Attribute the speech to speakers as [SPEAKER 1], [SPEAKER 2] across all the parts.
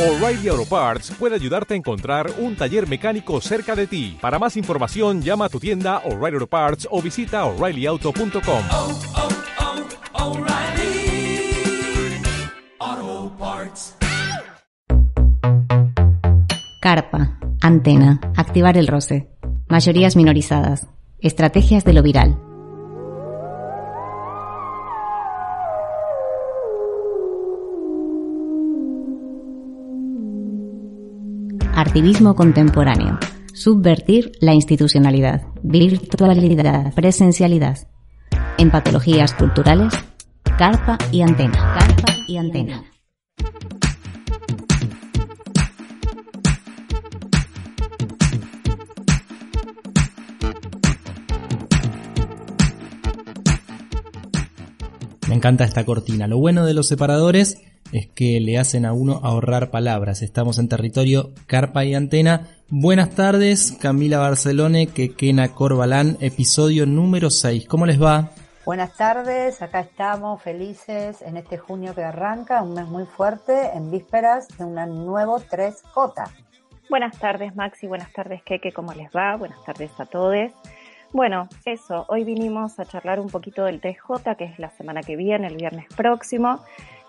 [SPEAKER 1] O'Reilly Auto Parts puede ayudarte a encontrar un taller mecánico cerca de ti. Para más información, llama a tu tienda O'Reilly Auto Parts o visita oreillyauto.com.
[SPEAKER 2] oh, oh, Parts.
[SPEAKER 3] Carpa, antena, activar el roce, mayorías minorizadas, estrategias de lo viral. Artivismo contemporáneo. Subvertir la institucionalidad. Virtualidad. Presencialidad. En patologías culturales. Carpa y antena. Carpa y antena.
[SPEAKER 4] Me encanta esta cortina. Lo bueno de los separadores es que le hacen a uno ahorrar palabras. Estamos en territorio Carpa y Antena. Buenas tardes, Camila Barcelone, Quequena Corbalán, episodio número 6. ¿Cómo les va?
[SPEAKER 5] Buenas tardes, acá estamos felices en este junio que arranca, un mes muy fuerte, en vísperas de un nuevo 3J.
[SPEAKER 6] Buenas tardes Maxi, buenas tardes Keke, ¿cómo les va? Buenas tardes a todos. Bueno, eso, hoy vinimos a charlar un poquito del 3J, que es la semana que viene, el viernes próximo,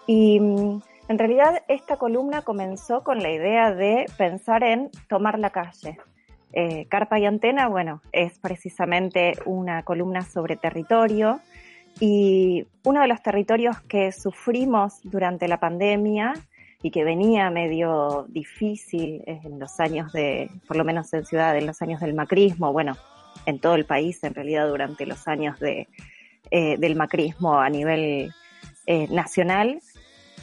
[SPEAKER 6] y mm, en realidad esta columna comenzó con la idea de pensar en tomar la calle. Eh, Carpa y Antena, bueno, es precisamente una columna sobre territorio y uno de los territorios que sufrimos durante la pandemia y que venía medio difícil en los años de, por lo menos en Ciudad, en los años del macrismo, bueno, en todo el país en realidad durante los años de, eh, del macrismo a nivel eh, nacional.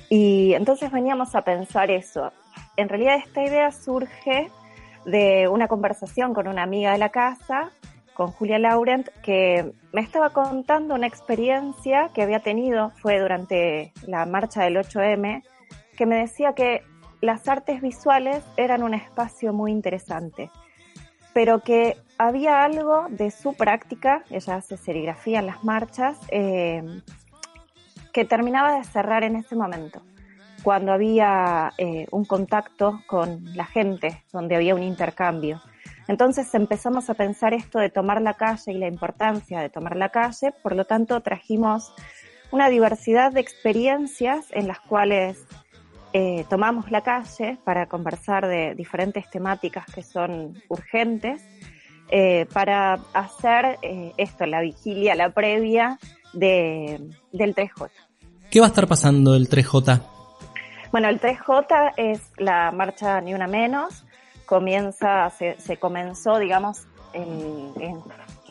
[SPEAKER 6] Y entonces veníamos a pensar eso. En realidad esta idea surge de una conversación con una amiga de la casa, con Julia Laurent, que me estaba contando una experiencia que había tenido, fue durante la marcha del 8M, que me decía que las artes visuales eran un espacio muy interesante, pero que había algo de su práctica, ella hace serigrafía en las marchas, eh, que terminaba de cerrar en ese momento, cuando había eh, un contacto con la gente, donde había un intercambio. Entonces empezamos a pensar esto de tomar la calle y la importancia de tomar la calle, por lo tanto trajimos una diversidad de experiencias en las cuales eh, tomamos la calle para conversar de diferentes temáticas que son urgentes, eh, para hacer eh, esto, la vigilia, la previa de, del 3J.
[SPEAKER 4] ¿Qué va a estar pasando el 3J?
[SPEAKER 6] Bueno, el 3J es la marcha Ni Una Menos, comienza, se, se comenzó, digamos, en, en,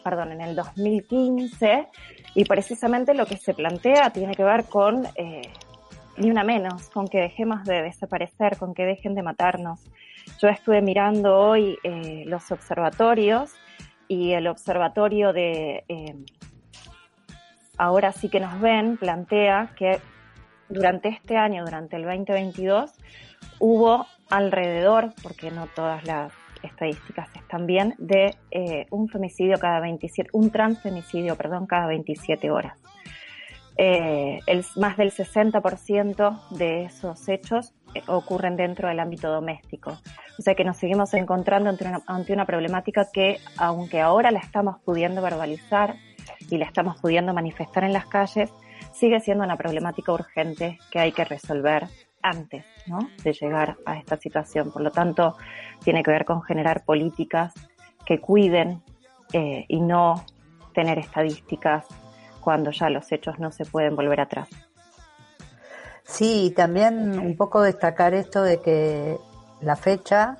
[SPEAKER 6] perdón, en el 2015 y precisamente lo que se plantea tiene que ver con eh, ni una menos, con que dejemos de desaparecer, con que dejen de matarnos. Yo estuve mirando hoy eh, los observatorios y el observatorio de eh, Ahora sí que nos ven plantea que durante este año, durante el 2022, hubo alrededor, porque no todas las estadísticas están bien, de eh, un femicidio cada 27, un transfemicidio, perdón, cada 27 horas. Eh, el, más del 60% de esos hechos eh, ocurren dentro del ámbito doméstico. O sea que nos seguimos encontrando ante una, ante una problemática que, aunque ahora la estamos pudiendo verbalizar y la estamos pudiendo manifestar en las calles, sigue siendo una problemática urgente que hay que resolver antes de llegar a esta situación. Por lo tanto, tiene que ver con generar políticas que cuiden eh, y no tener estadísticas cuando ya los hechos no se pueden volver atrás.
[SPEAKER 5] Sí, también un poco destacar esto de que la fecha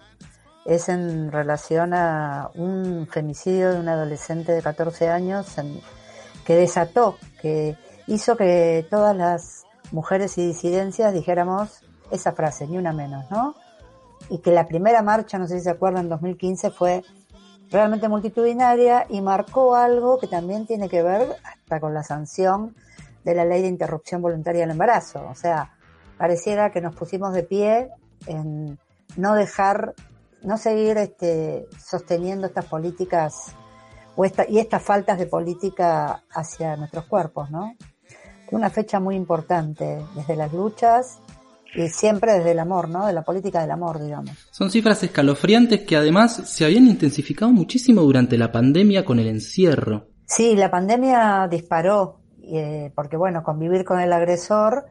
[SPEAKER 5] es en relación a un femicidio de un adolescente de 14 años que desató, que hizo que todas las mujeres y disidencias dijéramos esa frase, ni una menos, ¿no? Y que la primera marcha, no sé si se acuerdan, en 2015 fue realmente multitudinaria y marcó algo que también tiene que ver hasta con la sanción de la ley de interrupción voluntaria del embarazo. O sea, pareciera que nos pusimos de pie en no dejar, no seguir este, sosteniendo estas políticas o esta, y estas faltas de política hacia nuestros cuerpos, ¿no? Una fecha muy importante desde las luchas y siempre desde el amor, ¿no? De la política del amor, digamos.
[SPEAKER 4] Son cifras escalofriantes que además se habían intensificado muchísimo durante la pandemia con el encierro.
[SPEAKER 5] Sí, la pandemia disparó, eh, porque bueno, convivir con el agresor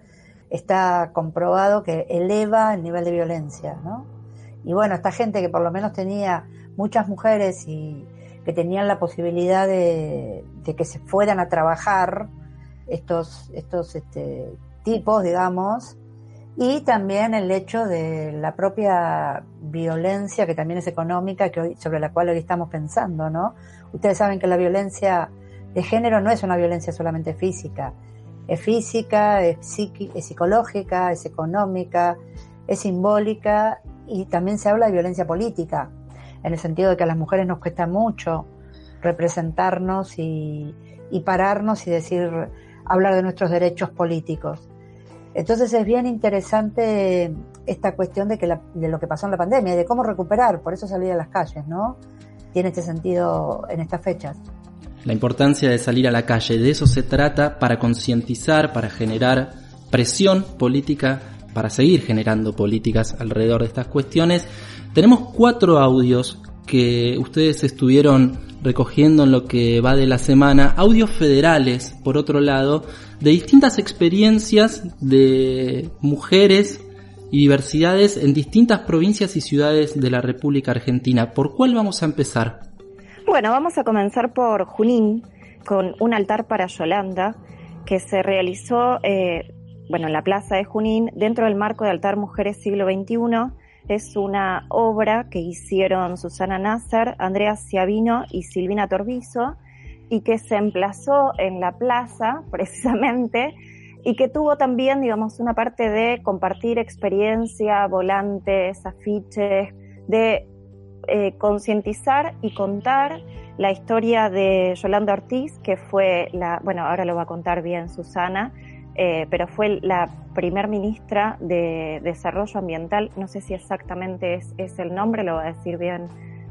[SPEAKER 5] está comprobado que eleva el nivel de violencia, ¿no? Y bueno, esta gente que por lo menos tenía muchas mujeres y que tenían la posibilidad de, que se fueran a trabajar estos, estos este, tipos, digamos, y también el hecho de la propia violencia que también es económica que hoy, sobre la cual hoy estamos pensando, ¿no? Ustedes saben que la violencia de género no es una violencia solamente física, es física, es psicológica, es económica, es simbólica y también se habla de violencia política, en el sentido de que a las mujeres nos cuesta mucho representarnos y, y pararnos y decir, hablar de nuestros derechos políticos. Entonces es bien interesante esta cuestión de, que la- de lo que pasó en la pandemia y de cómo recuperar, por eso salir a las calles, ¿no? Tiene este sentido en estas fechas.
[SPEAKER 4] La importancia de salir a la calle, de eso se trata para concientizar, para generar presión política, para seguir generando políticas alrededor de estas cuestiones. Tenemos cuatro audios que ustedes estuvieron recogiendo en lo que va de la semana, audios federales, por otro lado, de distintas experiencias de mujeres y diversidades en distintas provincias y ciudades de la República Argentina. ¿Por cuál vamos a empezar?
[SPEAKER 6] Bueno, vamos a comenzar por Junín, con un altar para Yolanda, que se realizó eh, bueno, en la plaza de Junín, dentro del marco de Altar Mujeres Siglo XXI. Es una obra que hicieron Susana Nasser, Andrea Ciavino y Silvina Torbizo, y que se emplazó en la plaza, precisamente, y que tuvo también, digamos, una parte de compartir experiencia, volantes, afiches, de eh, concientizar y contar la historia de Yolanda Ortiz, que fue la, bueno, ahora lo va a contar bien Susana, eh, pero fue la primer ministra de Desarrollo Ambiental, no sé si exactamente es, es el nombre, lo va a decir bien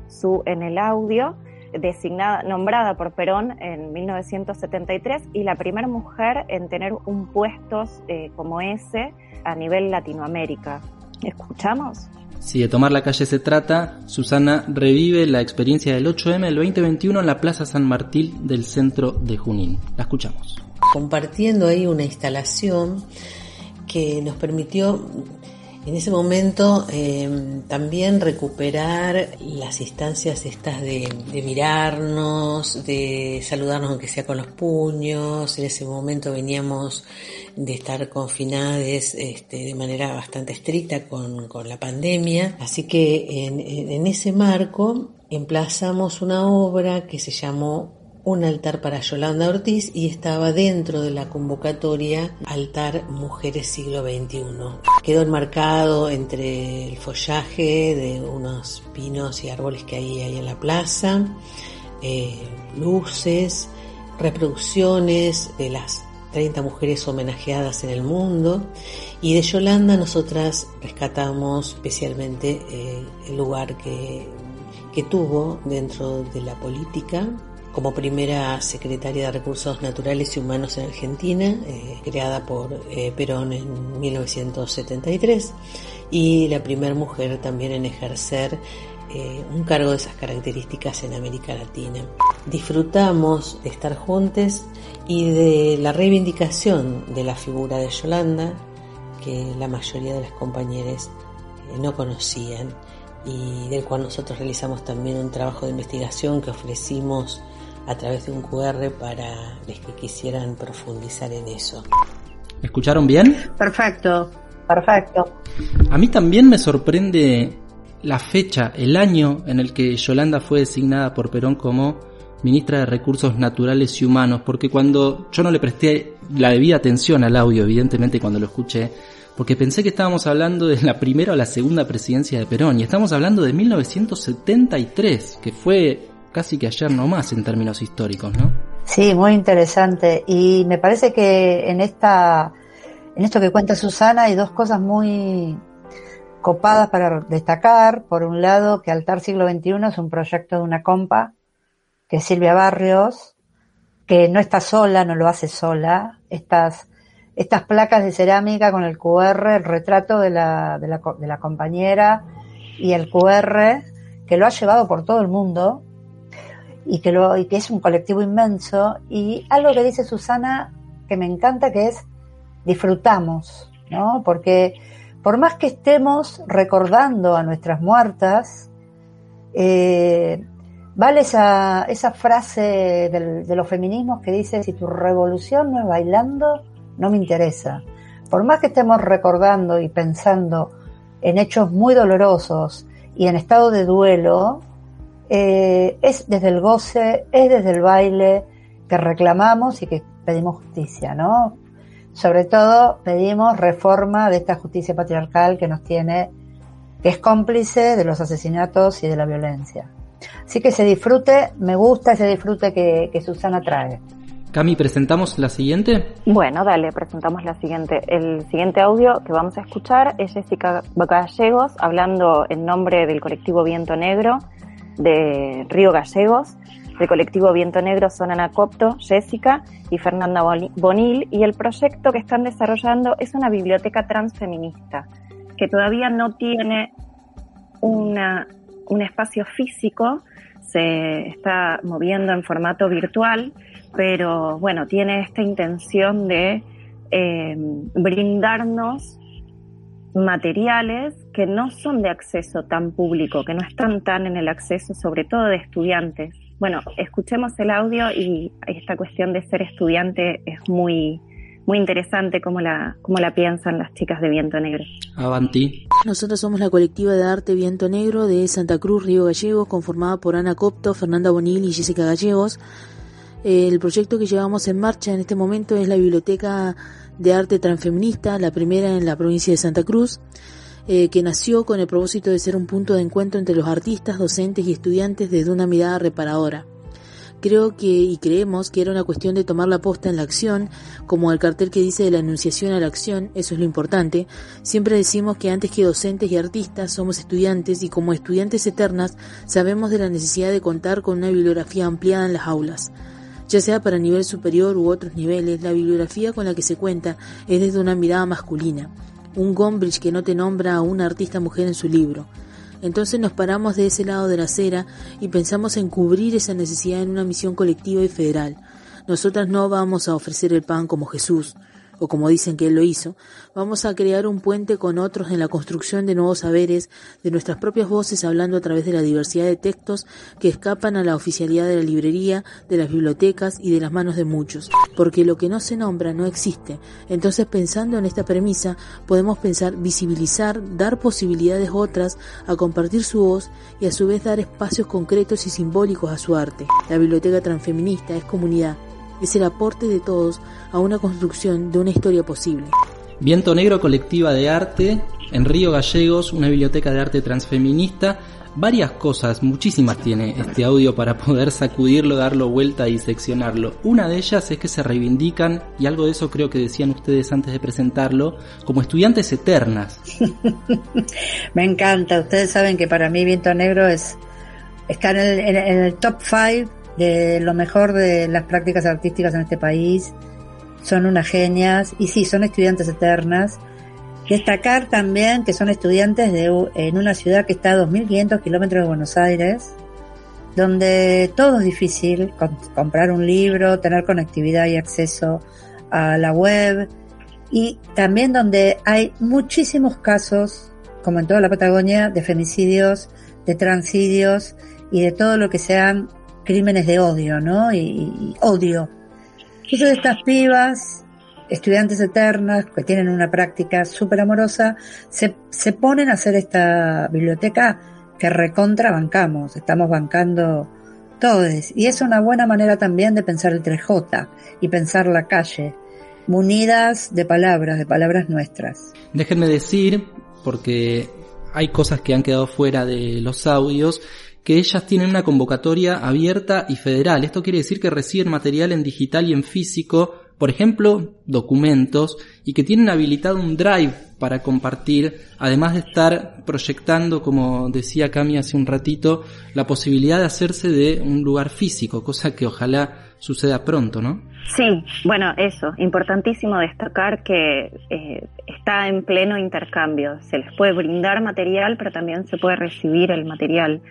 [SPEAKER 6] su en el audio, designada, nombrada por Perón en 1973 y la primera mujer en tener un puesto eh, como ese a nivel Latinoamérica. ¿Escuchamos?
[SPEAKER 4] Si de tomar la calle se trata, Susana revive la experiencia del 8M del 2021 en la Plaza San Martín del centro de Junín. La escuchamos.
[SPEAKER 7] Compartiendo ahí una instalación que nos permitió en ese momento eh, también recuperar las instancias estas de, mirarnos, de saludarnos aunque sea con los puños. En ese momento veníamos de estar confinadas este, de manera bastante estricta con, la pandemia. Así que en ese marco emplazamos una obra que se llamó un altar para Yolanda Ortiz y estaba dentro de la convocatoria Altar Mujeres Siglo XXI. Quedó enmarcado entre el follaje de unos pinos y árboles que hay en la plaza, eh, luces, reproducciones de las 30 mujeres homenajeadas en el mundo y de Yolanda nosotras rescatamos especialmente eh, el lugar que, que tuvo dentro de la política como primera secretaria de Recursos Naturales y Humanos en Argentina, eh, creada por eh, Perón en 1973, y la primera mujer también en ejercer eh, un cargo de esas características en América Latina. Disfrutamos de estar juntos y de la reivindicación de la figura de Yolanda, que la mayoría de las compañeras eh, no conocían y del cual nosotros realizamos también un trabajo de investigación que ofrecimos a través de un QR para los que quisieran profundizar en eso.
[SPEAKER 4] ¿Me escucharon bien?
[SPEAKER 5] Perfecto, perfecto.
[SPEAKER 4] A mí también me sorprende la fecha, el año en el que Yolanda fue designada por Perón como ministra de Recursos Naturales y Humanos, porque cuando yo no le presté la debida atención al audio, evidentemente cuando lo escuché, porque pensé que estábamos hablando de la primera o la segunda presidencia de Perón, y estamos hablando de 1973, que fue casi que ayer nomás en términos históricos, ¿no?
[SPEAKER 5] Sí, muy interesante. Y me parece que en esta, en esto que cuenta Susana hay dos cosas muy copadas para destacar. Por un lado, que Altar Siglo XXI es un proyecto de una compa, que es Silvia Barrios, que no está sola, no lo hace sola. Estas estas placas de cerámica con el QR, el retrato de la, de la, de la compañera y el QR, que lo ha llevado por todo el mundo y que, lo, y que es un colectivo inmenso. Y algo que dice Susana que me encanta, que es disfrutamos, ¿no? Porque por más que estemos recordando a nuestras muertas, eh, vale esa, esa frase del, de los feminismos que dice, si tu revolución no es bailando, no me interesa. Por más que estemos recordando y pensando en hechos muy dolorosos y en estado de duelo, eh, es desde el goce, es desde el baile que reclamamos y que pedimos justicia, ¿no? Sobre todo pedimos reforma de esta justicia patriarcal que nos tiene, que es cómplice de los asesinatos y de la violencia. Así que se disfrute, me gusta ese disfrute que, que Susana trae.
[SPEAKER 4] Cami, ¿presentamos la siguiente?
[SPEAKER 6] Bueno, dale, presentamos la siguiente. El siguiente audio que vamos a escuchar es Jessica Gallegos hablando en nombre del colectivo Viento Negro de Río Gallegos, del colectivo Viento Negro son Ana Copto, Jessica y Fernanda Bonil, y el proyecto que están desarrollando es una biblioteca transfeminista, que todavía no tiene una, un espacio físico, se está moviendo en formato virtual, pero bueno, tiene esta intención de eh, brindarnos materiales que no son de acceso tan público, que no están tan en el acceso, sobre todo de estudiantes. Bueno, escuchemos el audio y esta cuestión de ser estudiante es muy, muy interesante cómo la, cómo la piensan las chicas de Viento Negro.
[SPEAKER 4] Avanti.
[SPEAKER 8] Nosotros somos la colectiva de arte Viento Negro de Santa Cruz, Río Gallegos, conformada por Ana Copto, Fernanda Bonil y Jessica Gallegos. El proyecto que llevamos en marcha en este momento es la Biblioteca de Arte Transfeminista, la primera en la provincia de Santa Cruz, eh, que nació con el propósito de ser un punto de encuentro entre los artistas, docentes y estudiantes desde una mirada reparadora. Creo que y creemos que era una cuestión de tomar la posta en la acción, como el cartel que dice de la enunciación a la acción, eso es lo importante. Siempre decimos que antes que docentes y artistas somos estudiantes y como estudiantes eternas sabemos de la necesidad de contar con una bibliografía ampliada en las aulas ya sea para nivel superior u otros niveles, la bibliografía con la que se cuenta es desde una mirada masculina, un Gombrich que no te nombra a una artista mujer en su libro. Entonces nos paramos de ese lado de la acera y pensamos en cubrir esa necesidad en una misión colectiva y federal. Nosotras no vamos a ofrecer el pan como Jesús, o como dicen que él lo hizo, vamos a crear un puente con otros en la construcción de nuevos saberes, de nuestras propias voces hablando a través de la diversidad de textos que escapan a la oficialidad de la librería, de las bibliotecas y de las manos de muchos, porque lo que no se nombra no existe. Entonces pensando en esta premisa, podemos pensar visibilizar, dar posibilidades otras a compartir su voz y a su vez dar espacios concretos y simbólicos a su arte. La biblioteca transfeminista es comunidad, es el aporte de todos a una construcción de una historia posible.
[SPEAKER 4] Viento Negro Colectiva de Arte, en Río Gallegos, una biblioteca de arte transfeminista. Varias cosas, muchísimas tiene este audio para poder sacudirlo, darlo vuelta y seccionarlo. Una de ellas es que se reivindican, y algo de eso creo que decían ustedes antes de presentarlo, como estudiantes eternas.
[SPEAKER 5] Me encanta, ustedes saben que para mí Viento Negro es está en el, en, en el top 5 de lo mejor de las prácticas artísticas en este país. Son unas genias y sí, son estudiantes eternas. Destacar también que son estudiantes de, en una ciudad que está a 2.500 kilómetros de Buenos Aires, donde todo es difícil, comprar un libro, tener conectividad y acceso a la web, y también donde hay muchísimos casos, como en toda la Patagonia, de femicidios, de transidios y de todo lo que sean crímenes de odio, ¿no? Y, odio. Entonces estas pibas, estudiantes eternas, que tienen una práctica súper amorosa, se, se ponen a hacer esta biblioteca que recontra bancamos, estamos bancando todos. Y es una buena manera también de pensar el 3J y pensar la calle, munidas de palabras, de palabras nuestras.
[SPEAKER 4] Déjenme decir, porque hay cosas que han quedado fuera de los audios, que ellas tienen una convocatoria abierta y federal. Esto quiere decir que reciben material en digital y en físico por ejemplo, documentos y que tienen habilitado un drive para compartir, además de estar proyectando, como decía Cami hace un ratito, la posibilidad de hacerse de un lugar físico, cosa que ojalá suceda pronto, ¿no?
[SPEAKER 6] Sí, bueno, eso, importantísimo destacar que eh, está en pleno intercambio. Se les puede brindar material, pero también se puede recibir el material.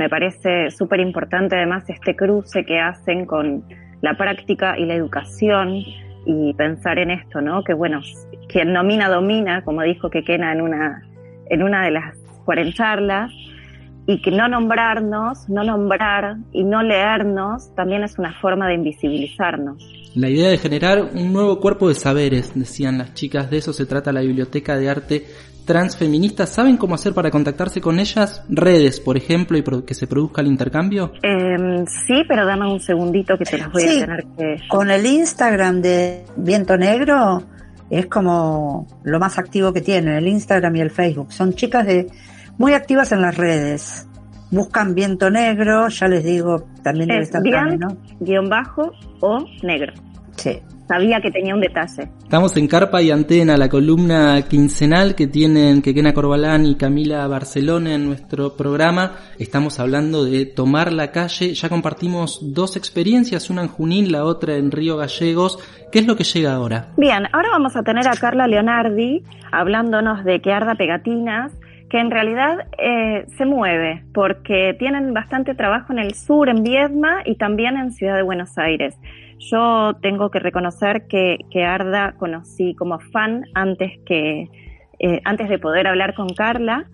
[SPEAKER 6] Me parece súper importante además este cruce que hacen con la práctica y la educación y pensar en esto, ¿no? Que bueno, quien nomina domina, como dijo Kekena en una, en una de las charlas, y que no nombrarnos, no nombrar y no leernos también es una forma de invisibilizarnos.
[SPEAKER 4] La idea de generar un nuevo cuerpo de saberes, decían las chicas, de eso se trata la Biblioteca de Arte transfeministas saben cómo hacer para contactarse con ellas? Redes, por ejemplo, y que se produzca el intercambio.
[SPEAKER 6] Eh, sí, pero dame un segundito que te las voy a tener que...
[SPEAKER 5] Con el Instagram de Viento Negro es como lo más activo que tienen, el Instagram y el Facebook. Son chicas de muy activas en las redes. Buscan Viento Negro, ya les digo, también debe estar
[SPEAKER 6] bien, ¿no? guion bajo o negro.
[SPEAKER 5] Sí
[SPEAKER 6] sabía que tenía un detalle.
[SPEAKER 4] Estamos en Carpa y Antena, la columna quincenal que tienen Quequena Corbalán y Camila Barcelona en nuestro programa. Estamos hablando de tomar la calle. Ya compartimos dos experiencias, una en Junín, la otra en Río Gallegos. ¿Qué es lo que llega ahora?
[SPEAKER 6] Bien, ahora vamos a tener a Carla Leonardi hablándonos de que arda pegatinas que en realidad eh, se mueve porque tienen bastante trabajo en el sur, en Viedma y también en Ciudad de Buenos Aires. Yo tengo que reconocer que, que Arda conocí como fan antes que eh, antes de poder hablar con Carla,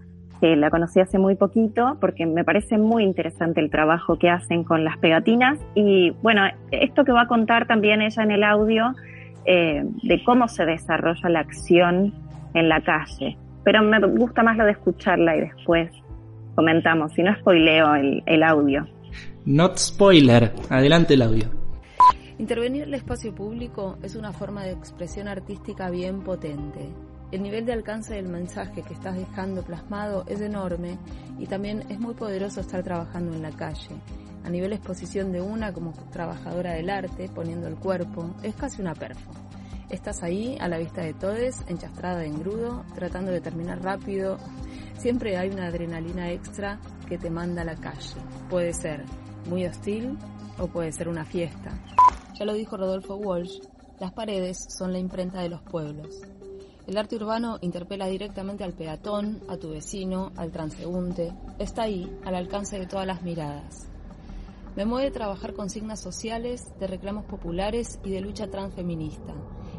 [SPEAKER 6] que la conocí hace muy poquito, porque me parece muy interesante el trabajo que hacen con las pegatinas. Y bueno, esto que va a contar también ella en el audio, eh, de cómo se desarrolla la acción en la calle. Pero me gusta más lo de escucharla y después comentamos, si no spoileo el, el audio.
[SPEAKER 4] Not spoiler, adelante el audio.
[SPEAKER 9] Intervenir el espacio público es una forma de expresión artística bien potente. El nivel de alcance del mensaje que estás dejando plasmado es enorme y también es muy poderoso estar trabajando en la calle. A nivel exposición de una como trabajadora del arte, poniendo el cuerpo, es casi una perfo. Estás ahí, a la vista de todos, enchastrada de engrudo, tratando de terminar rápido. Siempre hay una adrenalina extra que te manda a la calle. Puede ser muy hostil o puede ser una fiesta. Ya lo dijo Rodolfo Walsh, las paredes son la imprenta de los pueblos. El arte urbano interpela directamente al peatón, a tu vecino, al transeúnte. Está ahí, al alcance de todas las miradas. Me mueve trabajar con signas sociales, de reclamos populares y de lucha transfeminista.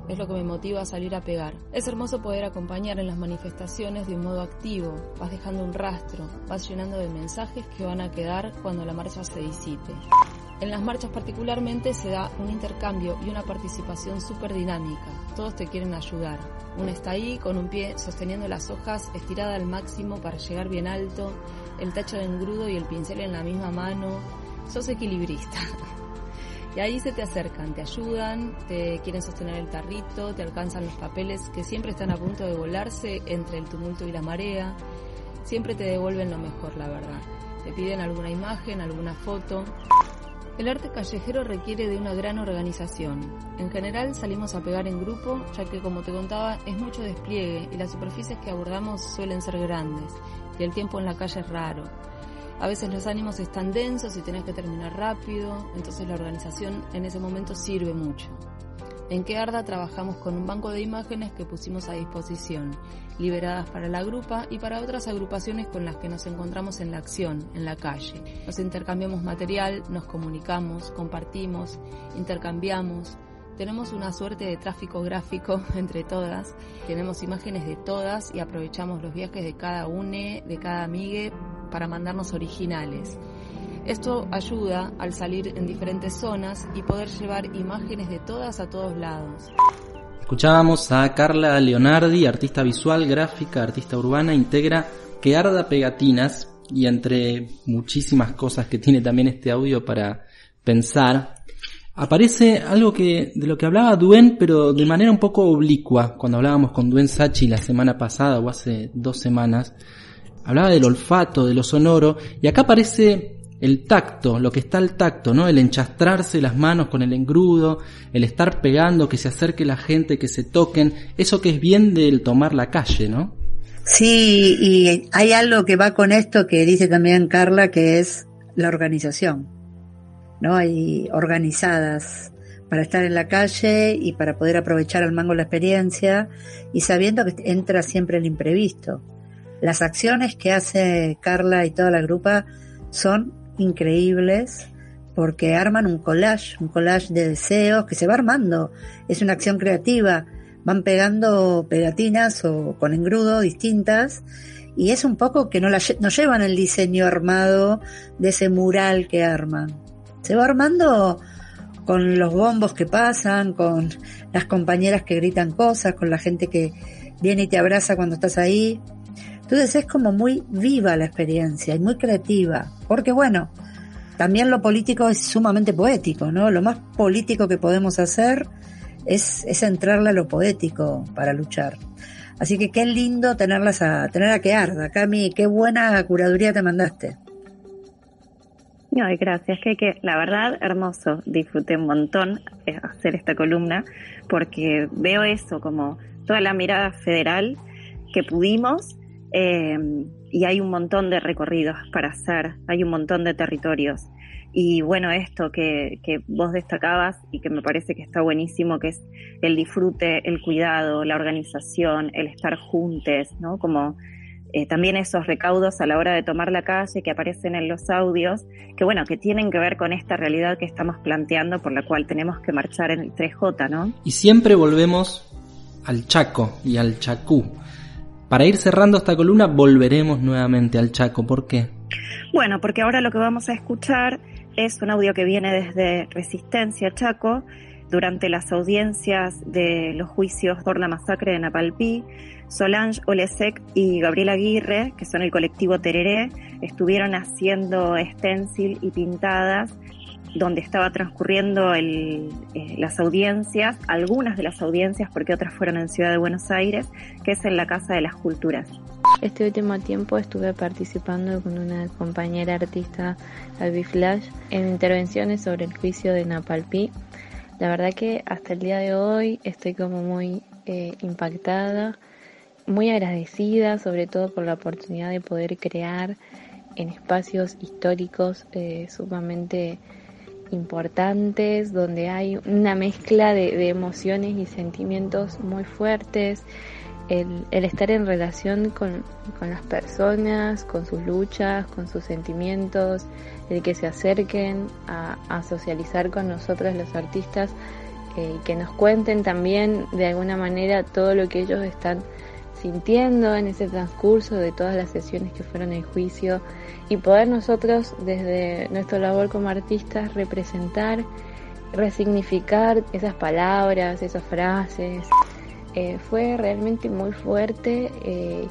[SPEAKER 9] Es lo que me motiva a salir a pegar. Es hermoso poder acompañar en las manifestaciones de un modo activo. Vas dejando un rastro, vas llenando de mensajes que van a quedar cuando la marcha se disipe. En las marchas particularmente se da un intercambio y una participación súper dinámica. Todos te quieren ayudar. Una está ahí con un pie sosteniendo las hojas estirada al máximo para llegar bien alto, el tacho de engrudo y el pincel en la misma mano. Sos equilibrista. Y ahí se te acercan, te ayudan, te quieren sostener el tarrito, te alcanzan los papeles que siempre están a punto de volarse entre el tumulto y la marea. Siempre te devuelven lo mejor, la verdad. Te piden alguna imagen, alguna foto. El arte callejero requiere de una gran organización. En general salimos a pegar en grupo, ya que como te contaba es mucho despliegue y las superficies que abordamos suelen ser grandes y el tiempo en la calle es raro. A veces los ánimos están densos y tenés que terminar rápido, entonces la organización en ese momento sirve mucho. En Que Arda trabajamos con un banco de imágenes que pusimos a disposición, liberadas para la grupa y para otras agrupaciones con las que nos encontramos en la acción, en la calle. Nos intercambiamos material, nos comunicamos, compartimos, intercambiamos. Tenemos una suerte de tráfico gráfico entre todas, tenemos imágenes de todas y aprovechamos los viajes de cada une, de cada amigue para mandarnos originales. Esto ayuda al salir en diferentes zonas y poder llevar imágenes de todas a todos lados.
[SPEAKER 4] Escuchábamos a Carla Leonardi, artista visual, gráfica, artista urbana, integra que arda pegatinas y entre muchísimas cosas que tiene también este audio para pensar, aparece algo que de lo que hablaba Duen, pero de manera un poco oblicua, cuando hablábamos con Duen Sachi la semana pasada o hace dos semanas, hablaba del olfato, de lo sonoro, y acá aparece el tacto, lo que está al tacto, ¿no? El enchastrarse las manos con el engrudo, el estar pegando, que se acerque la gente, que se toquen, eso que es bien del tomar la calle, ¿no?
[SPEAKER 5] Sí, y hay algo que va con esto que dice también Carla, que es la organización. ¿No? Hay organizadas para estar en la calle y para poder aprovechar al mango la experiencia y sabiendo que entra siempre el imprevisto. Las acciones que hace Carla y toda la grupa son increíbles porque arman un collage, un collage de deseos que se va armando. Es una acción creativa. Van pegando pegatinas o con engrudo distintas y es un poco que no, la, no llevan el diseño armado de ese mural que arman. Se va armando con los bombos que pasan, con las compañeras que gritan cosas, con la gente que viene y te abraza cuando estás ahí. Entonces es como muy viva la experiencia y muy creativa, porque bueno, también lo político es sumamente poético, ¿no? Lo más político que podemos hacer es, es entrarle a lo poético para luchar. Así que qué lindo tenerlas a, tener a que arda, Cami, qué buena curaduría te mandaste.
[SPEAKER 6] No, gracias, que, que la verdad, hermoso, disfruté un montón eh, hacer esta columna, porque veo eso como toda la mirada federal que pudimos eh, y hay un montón de recorridos para hacer, hay un montón de territorios. Y bueno, esto que, que vos destacabas y que me parece que está buenísimo, que es el disfrute, el cuidado, la organización, el estar juntos, ¿no? Como eh, también esos recaudos a la hora de tomar la calle que aparecen en los audios, que bueno, que tienen que ver con esta realidad que estamos planteando por la cual tenemos que marchar en el 3J, ¿no?
[SPEAKER 4] Y siempre volvemos al Chaco y al Chacú. Para ir cerrando esta columna volveremos nuevamente al Chaco. ¿Por qué?
[SPEAKER 6] Bueno, porque ahora lo que vamos a escuchar es un audio que viene desde Resistencia Chaco durante las audiencias de los juicios por la masacre de Napalpí. Solange Olesek y Gabriela Aguirre, que son el colectivo Tereré, estuvieron haciendo stencil y pintadas donde estaba transcurriendo eh, las audiencias, algunas de las audiencias, porque otras fueron en Ciudad de Buenos Aires, que es en la Casa de las Culturas.
[SPEAKER 10] Este último tiempo estuve participando con una compañera artista, Albi Flash, en intervenciones sobre el juicio de Napalpí. La verdad que hasta el día de hoy estoy como muy eh, impactada, muy agradecida, sobre todo por la oportunidad de poder crear en espacios históricos eh, sumamente importantes, donde hay una mezcla de, emociones y sentimientos muy fuertes, el, estar en relación con, las personas, con sus luchas, con sus sentimientos, el que se acerquen a, socializar con nosotros los artistas eh, y que nos cuenten también de alguna manera todo lo que ellos están sintiendo en ese transcurso de todas las sesiones que fueron en juicio y poder nosotros desde nuestra labor como artistas representar, resignificar esas palabras, esas frases. Eh, fue realmente muy fuerte eh,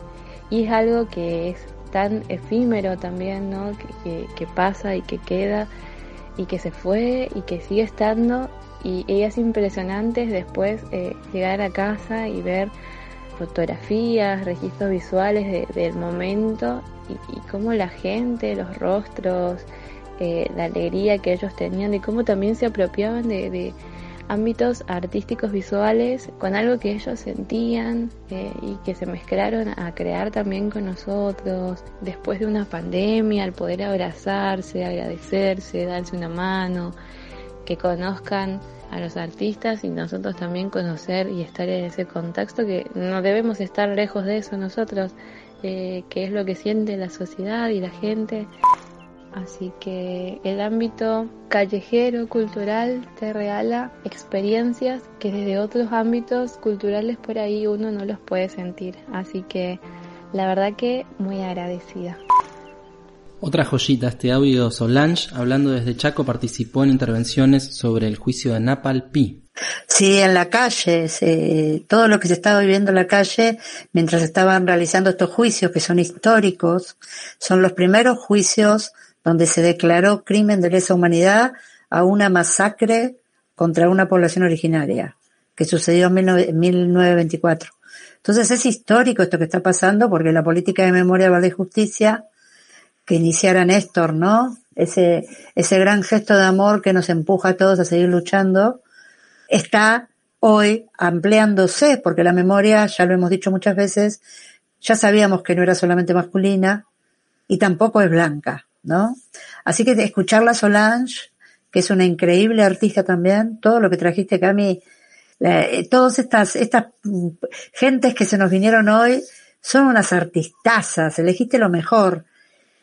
[SPEAKER 10] y es algo que es tan efímero también, ¿no? Que, pasa y que queda y que se fue y que sigue estando y, es impresionante después eh, llegar a casa y ver fotografías, registros visuales del momento y, cómo la gente, los rostros, eh, la alegría que ellos tenían y cómo también se apropiaban de, ámbitos artísticos visuales con algo que ellos sentían eh, y que se mezclaron a crear también con nosotros. Después de una pandemia, al poder abrazarse, agradecerse, darse una mano, que conozcan a los artistas y nosotros también conocer y estar en ese contexto que no debemos estar lejos de eso nosotros, eh, que es lo que siente la sociedad y la gente. Así que el ámbito callejero, cultural, te regala experiencias que desde otros ámbitos culturales por ahí uno no los puede sentir. Así que la verdad que muy agradecida.
[SPEAKER 4] Otra joyita, este audio Solange, hablando desde Chaco, participó en intervenciones sobre el juicio de Napal Pi.
[SPEAKER 5] Sí, en la calle, todo lo que se estaba viviendo en la calle mientras estaban realizando estos juicios que son históricos, son los primeros juicios donde se declaró crimen de lesa humanidad a una masacre contra una población originaria, que sucedió en 1924. Entonces es histórico esto que está pasando porque la política de memoria, verdad y justicia que iniciara Néstor, ¿no? Ese, ese gran gesto de amor que nos empuja a todos a seguir luchando, está hoy ampliándose, porque la memoria, ya lo hemos dicho muchas veces, ya sabíamos que no era solamente masculina y tampoco es blanca, ¿no? Así que escucharla Solange, que es una increíble artista también, todo lo que trajiste, Cami, eh, todas estas, estas mm, gentes que se nos vinieron hoy son unas artistazas, elegiste lo mejor.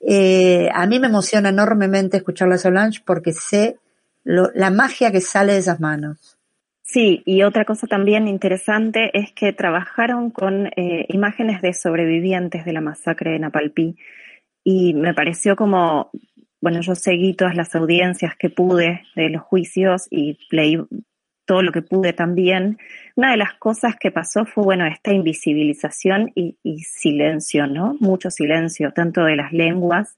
[SPEAKER 5] Eh, a mí me emociona enormemente escucharla Solange porque sé la magia que sale de esas manos.
[SPEAKER 6] Sí, y otra cosa también interesante es que trabajaron con eh, imágenes de sobrevivientes de la masacre de Napalpí y me pareció como, bueno, yo seguí todas las audiencias que pude de los juicios y leí todo lo que pude también. Una de las cosas que pasó fue, bueno, esta invisibilización y, silencio, ¿no? Mucho silencio, tanto de las lenguas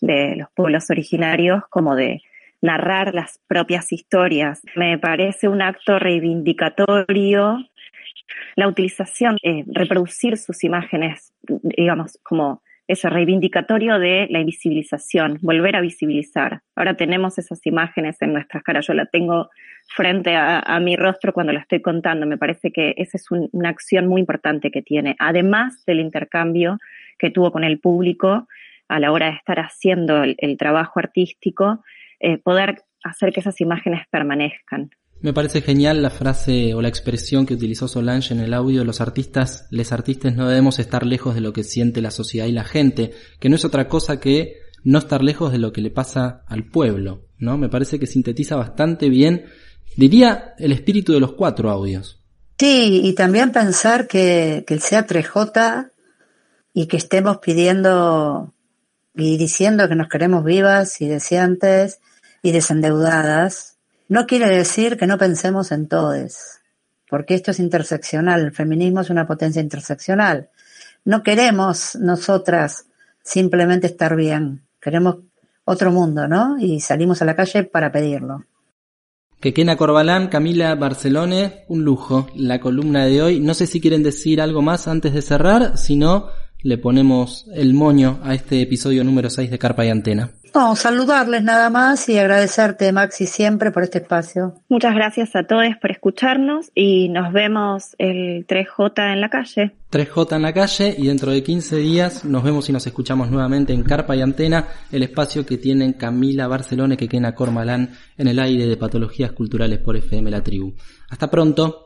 [SPEAKER 6] de los pueblos originarios como de narrar las propias historias. Me parece un acto reivindicatorio la utilización, eh, reproducir sus imágenes, digamos, como ese reivindicatorio de la invisibilización, volver a visibilizar. Ahora tenemos esas imágenes en nuestras caras, yo la tengo frente a, mi rostro cuando la estoy contando, me parece que esa es un, una acción muy importante que tiene, además del intercambio que tuvo con el público a la hora de estar haciendo el, el trabajo artístico, eh, poder hacer que esas imágenes permanezcan.
[SPEAKER 4] Me parece genial la frase o la expresión que utilizó Solange en el audio, los artistas, les artistas no debemos estar lejos de lo que siente la sociedad y la gente, que no es otra cosa que no estar lejos de lo que le pasa al pueblo, ¿no? Me parece que sintetiza bastante bien, diría, el espíritu de los cuatro audios.
[SPEAKER 5] Sí, y también pensar que, que sea 3J y que estemos pidiendo y diciendo que nos queremos vivas y deseantes y desendeudadas, no quiere decir que no pensemos en todes, porque esto es interseccional, el feminismo es una potencia interseccional. No queremos nosotras simplemente estar bien, queremos otro mundo, ¿no? Y salimos a la calle para pedirlo.
[SPEAKER 4] Quequena Corbalán, Camila Barcelone, un lujo la columna de hoy. No sé si quieren decir algo más antes de cerrar, si no, le ponemos el moño a este episodio número 6 de Carpa y Antena.
[SPEAKER 5] No, saludarles nada más y agradecerte, Maxi, siempre por este espacio.
[SPEAKER 6] Muchas gracias a todos por escucharnos y nos vemos el 3J en la calle.
[SPEAKER 4] 3J en la calle y dentro de 15 días nos vemos y nos escuchamos nuevamente en Carpa y Antena, el espacio que tienen Camila Barcelona y Quequena Cormalán en el aire de patologías culturales por FM La Tribu. Hasta pronto.